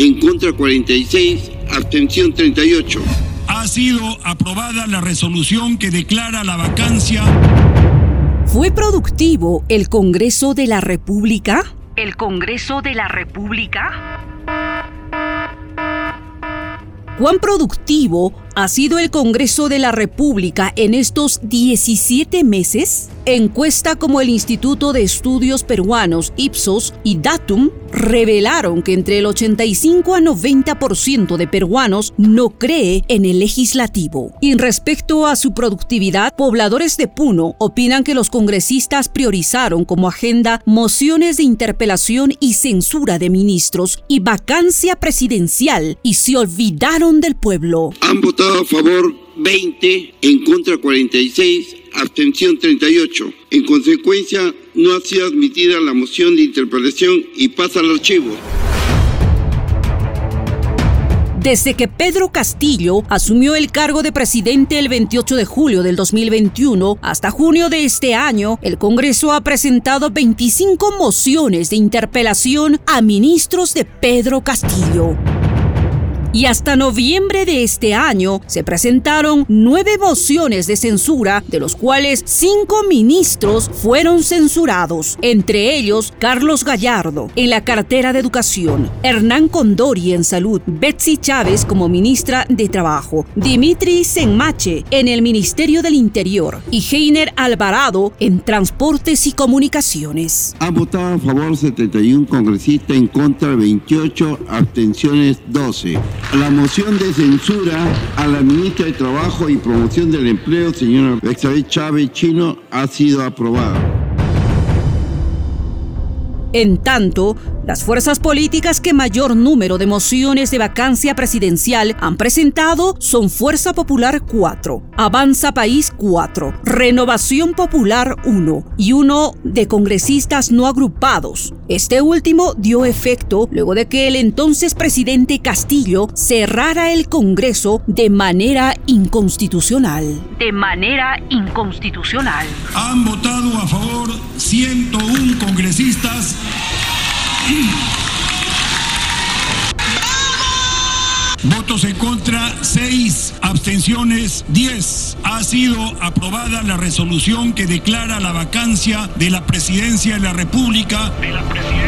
en contra 46, abstención 38. Ha sido aprobada la resolución que declara la vacancia. ¿Fue productivo el Congreso de la República? ¿El Congreso de la República? ¿Cuán productivo ha sido el Congreso de la República en estos 17 meses? Encuesta como el Instituto de Estudios Peruanos Ipsos y Datum revelaron que entre el 85 a 90% de peruanos no cree en el legislativo. Y respecto a su productividad, pobladores de Puno opinan que los congresistas priorizaron como agenda mociones de interpelación y censura de ministros y vacancia presidencial y se olvidaron del pueblo. Han votado a favor 20, en contra 46, abstención 38. En consecuencia, no ha sido admitida la moción de interpelación y pasa al archivo. Desde que Pedro Castillo asumió el cargo de presidente el 28 de julio del 2021 hasta junio de este año, el Congreso ha presentado 25 mociones de interpelación a ministros de Pedro Castillo y hasta noviembre de este año se presentaron nueve mociones de censura, de los cuales cinco ministros fueron censurados, entre ellos Carlos Gallardo en la cartera de Educación, Hernán Condori en Salud, Betsy Chávez como ministra de Trabajo, Dimitri Senmache en el Ministerio del Interior y Heiner Alvarado en Transportes y Comunicaciones. Ha votado a favor 71 congresistas, en contra 28, abstenciones 12. La moción de censura a la ministra de Trabajo y Promoción del Empleo, señora Bexabeth Chávez Chino, ha sido aprobada. En tanto, las fuerzas políticas que mayor número de mociones de vacancia presidencial han presentado son Fuerza Popular 4, Avanza País 4, Renovación Popular 1 y uno de congresistas no agrupados. Este último dio efecto luego de que el entonces presidente Castillo cerrara el Congreso de manera inconstitucional. De manera inconstitucional. Han votado a favor 101 congresistas Votos en contra, 6. Abstenciones, 10. Ha sido aprobada la resolución que declara la vacancia de la presidencia de la República. De la presidencia